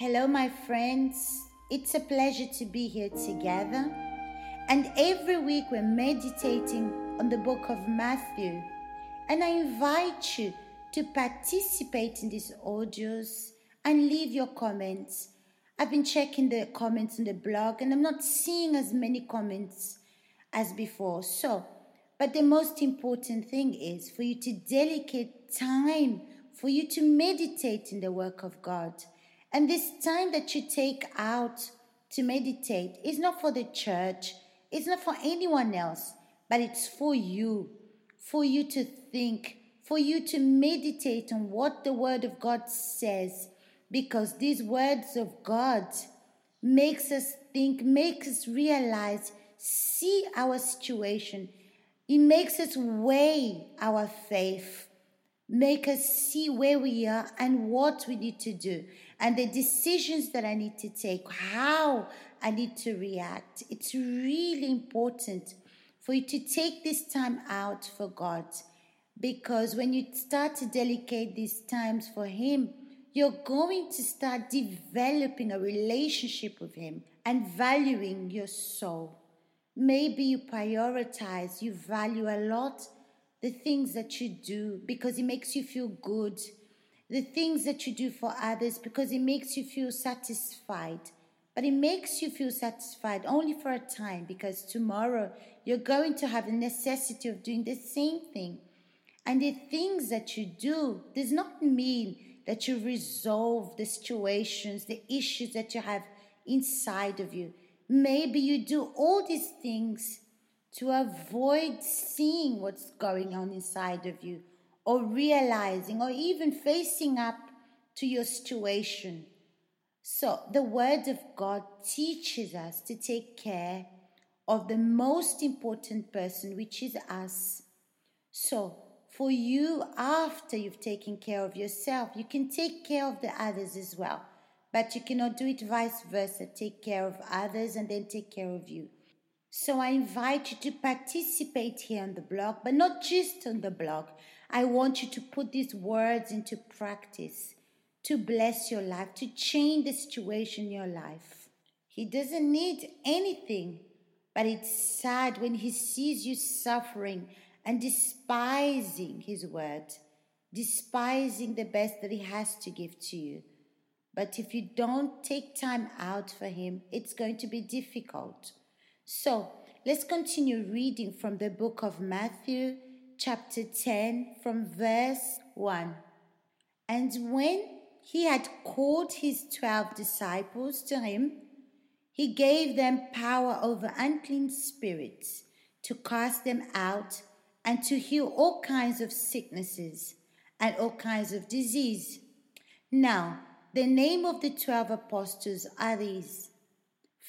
Hello, my friends. It's a pleasure to be here together. And every week we're meditating on the book of Matthew. And I invite you to participate in these audios and leave your comments. I've been checking the comments on the blog and I'm not seeing as many comments as before. So, but the most important thing is for you to dedicate time for you to meditate in the work of God. And this time that you take out to meditate is not for the church, it's not for anyone else, but it's for you, for you to think, for you to meditate on what the word of God says because these words of God makes us think, makes us realize, see our situation. It makes us weigh our faith, make us see where we are and what we need to do, and the decisions that I need to take, how I need to react. It's really important for you to take this time out for God because when you start to dedicate these times for Him, you're going to start developing a relationship with Him and valuing your soul. Maybe you prioritize, you value a lot the things that you do because it makes you feel good, the things that you do for others because it makes you feel satisfied. But it makes you feel satisfied only for a time because tomorrow you're going to have the necessity of doing the same thing. And the things that you do does not mean that you resolve the situations, the issues that you have inside of you. Maybe you do all these things to avoid seeing what's going on inside of you, or realizing, or even facing up to your situation. So, the Word of God teaches us to take care of the most important person, which is us. So, for you after you've taken care of yourself. You can take care of the others as well, but you cannot do it vice versa. Take care of others and then take care of you. So I invite you to participate here on the blog, but not just on the blog. I want you to put these words into practice to bless your life, to change the situation in your life. He doesn't need anything, but it's sad when he sees you suffering and despising His word, despising the best that He has to give to you. But if you don't take time out for Him, it's going to be difficult. So let's continue reading from the book of Matthew, chapter 10, from verse 1. And when he had called his twelve disciples to him, he gave them power over unclean spirits to cast them out and to heal all kinds of sicknesses and all kinds of disease. Now, the name of the twelve apostles are these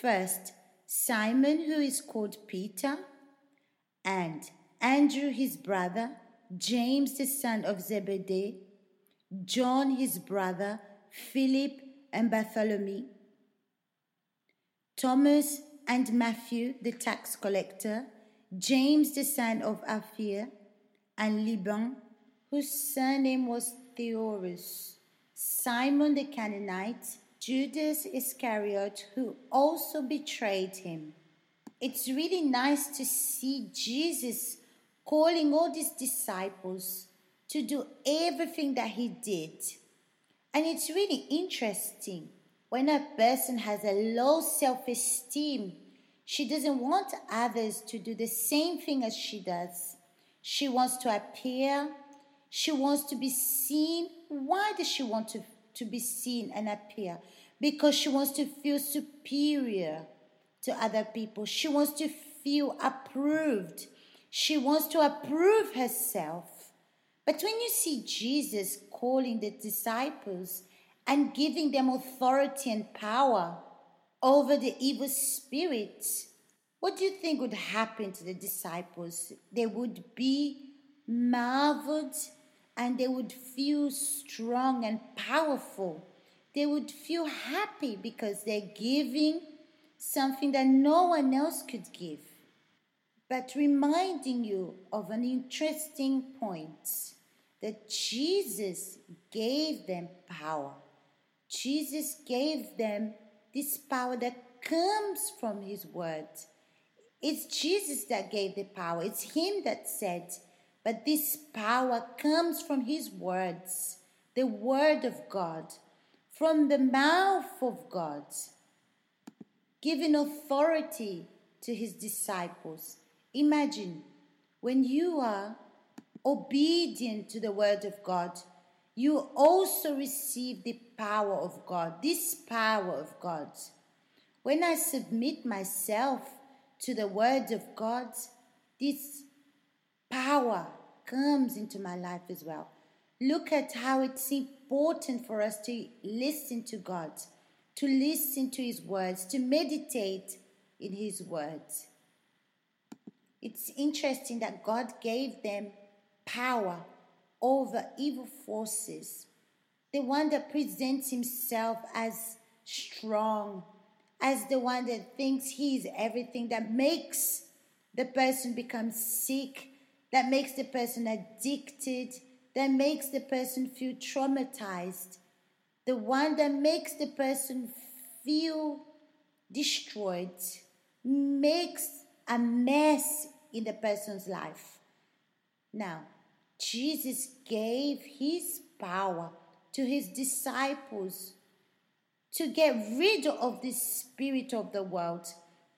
first, Simon, who is called Peter, and Andrew, his brother, James, the son of Zebedee, John, his brother, Philip, and Bartholomew, Thomas and Matthew, the tax collector, James the son of Alphaeus, and Lebbaeus, whose surname was Thaddaeus, Simon the Canaanite, Judas Iscariot, who also betrayed him. It's really nice to see Jesus calling all these disciples to do everything that he did. And it's really interesting when a person has a low self esteem she doesn't want others to do the same thing as she does. She wants to appear. She wants to be seen. Why does she want to, to be seen and appear? Because she wants to feel superior to other people. She wants to feel approved. She wants to approve herself. But when you see Jesus calling the disciples and giving them authority and power, over the evil spirits, what do you think would happen to the disciples? They would be marveled and they would feel strong and powerful. They would feel happy because they're giving something that no one else could give. But reminding you of an interesting point that Jesus gave them power. Jesus gave them this power that comes from His word. It's Jesus that gave the power, it's Him that said, but this power comes from His words, the Word of God, from the mouth of God, giving authority to His disciples. Imagine when you are obedient to the Word of God, you also receive the power of God, this power of God. When I submit myself to the Word of God, this power comes into my life as well. Look at how it's important for us to listen to God, to listen to His words, to meditate in His words. It's interesting that God gave them power over evil forces, the one that presents himself as strong, as the one that thinks he is everything, that makes the person become sick, that makes the person addicted, that makes the person feel traumatized, the one that makes the person feel destroyed, makes a mess in the person's life. Now, Jesus gave his power to his disciples to get rid of this spirit of the world,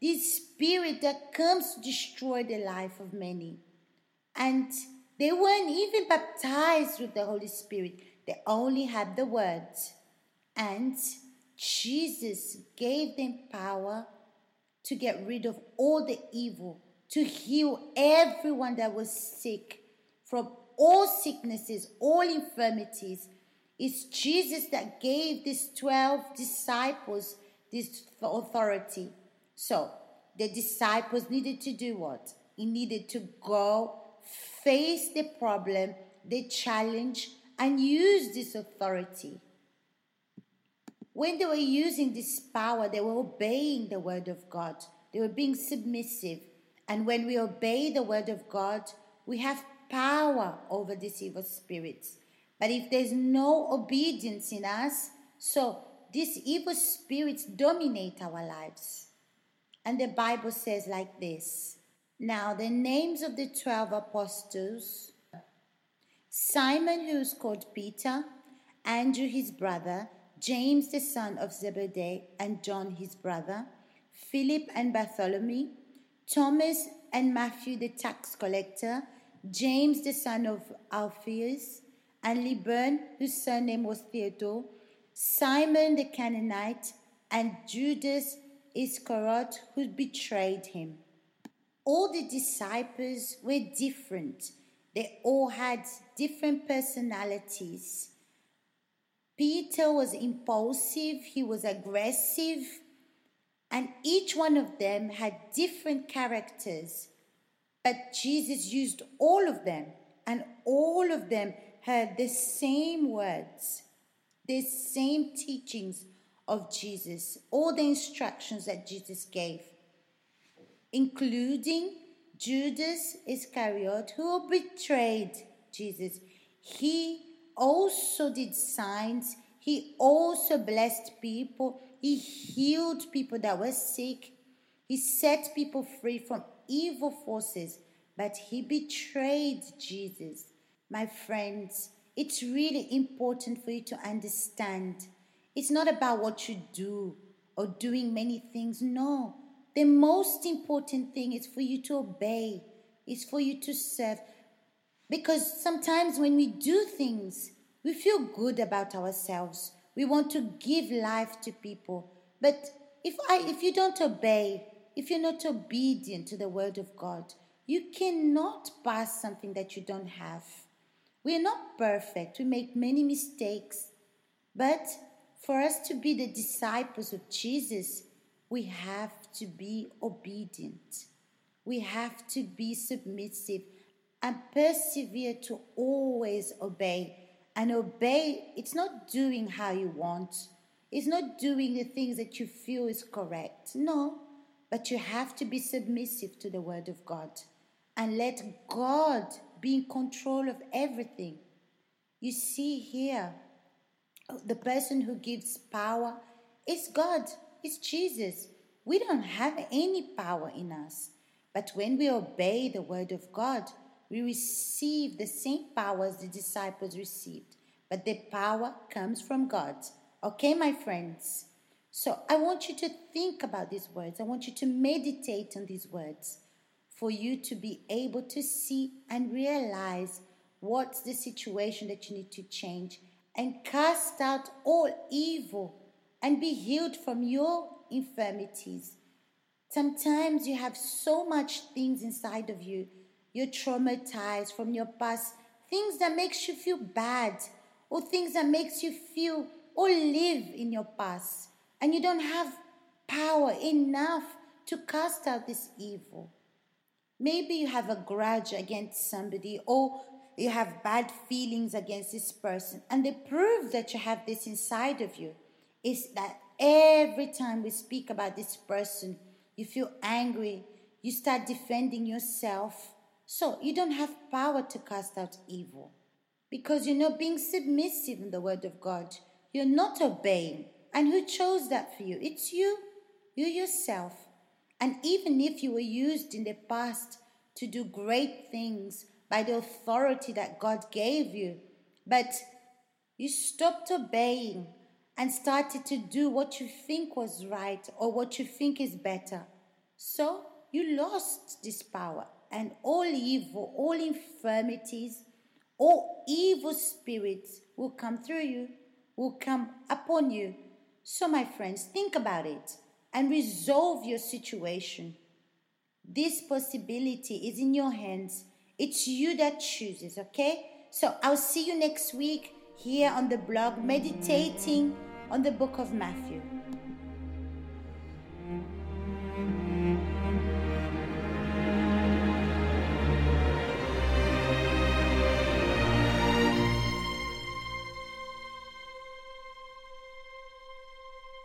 this spirit that comes to destroy the life of many. And they weren't even baptized with the Holy Spirit, they only had the words. And Jesus gave them power to get rid of all the evil, to heal everyone that was sick from all sicknesses, all infirmities. It's Jesus that gave these 12 disciples this authority. So the disciples needed to do what? He needed to go face the problem, the challenge, and use this authority. When they were using this power, they were obeying the word of God. They were being submissive. And when we obey the word of God, we have power over these evil spirits. But if there's no obedience in us, so these evil spirits dominate our lives. And the Bible says like this Now, the names of the 12 apostles Simon, who is called Peter, Andrew, his brother, James, the son of Zebedee, and John, his brother, Philip and Bartholomew, Thomas and Matthew, the tax collector James the son of Alphaeus, and Lebbaeus, whose surname was Thaddaeus, Simon the Canaanite, and Judas Iscariot, who betrayed him. All the disciples were different. They all had different personalities. Peter was impulsive, he was aggressive, and each one of them had different characters but Jesus used all of them, and all of them heard the same words, the same teachings of Jesus, all the instructions that Jesus gave, including Judas Iscariot, who betrayed Jesus. He also did signs, he also blessed people, he healed people that were sick, he set people free from evil forces, but he betrayed Jesus. My friends, it's really important for you to understand. It's not about what you do or doing many things. No. The most important thing is for you to obey, is for you to serve. Because sometimes when we do things, we feel good about ourselves. We want to give life to people. But if I if you don't obey, if you're not obedient to the word of God, you cannot pass something that you don't have. We are not perfect, we make many mistakes. But for us to be the disciples of Jesus, we have to be obedient. We have to be submissive and persevere to always obey. And obey, it's not doing how you want, it's not doing the things that you feel is correct. No, but you have to be submissive to the Word of God and let God be in control of everything. You see here, the person who gives power is God, it's Jesus. We don't have any power in us. But when we obey the word of God, we receive the same power as the disciples received. But the power comes from God. Okay, my friends? So I want you to think about these words. I want you to meditate on these words for you to be able to see and realize what's the situation that you need to change and cast out all evil and be healed from your infirmities. Sometimes you have so much things inside of you. You're traumatized from your past, things that makes you feel bad or things that makes you feel or live in your past and you don't have power enough to cast out this evil. Maybe you have a grudge against somebody or you have bad feelings against this person. And the proof that you have this inside of you is that every time we speak about this person, you feel angry, you start defending yourself. So you don't have power to cast out evil because you're not being submissive in the word of God. You're not obeying. And who chose that for you? It's you, you yourself. And even if you were used in the past to do great things by the authority that God gave you, but you stopped obeying and started to do what you think was right or what you think is better. So you lost this power, and all evil, all infirmities, all evil spirits will come through you, will come upon you. So, my friends, think about it and resolve your situation. This possibility is in your hands. It's you that chooses, okay? So I'll see you next week here on the blog, meditating on the book of Matthew.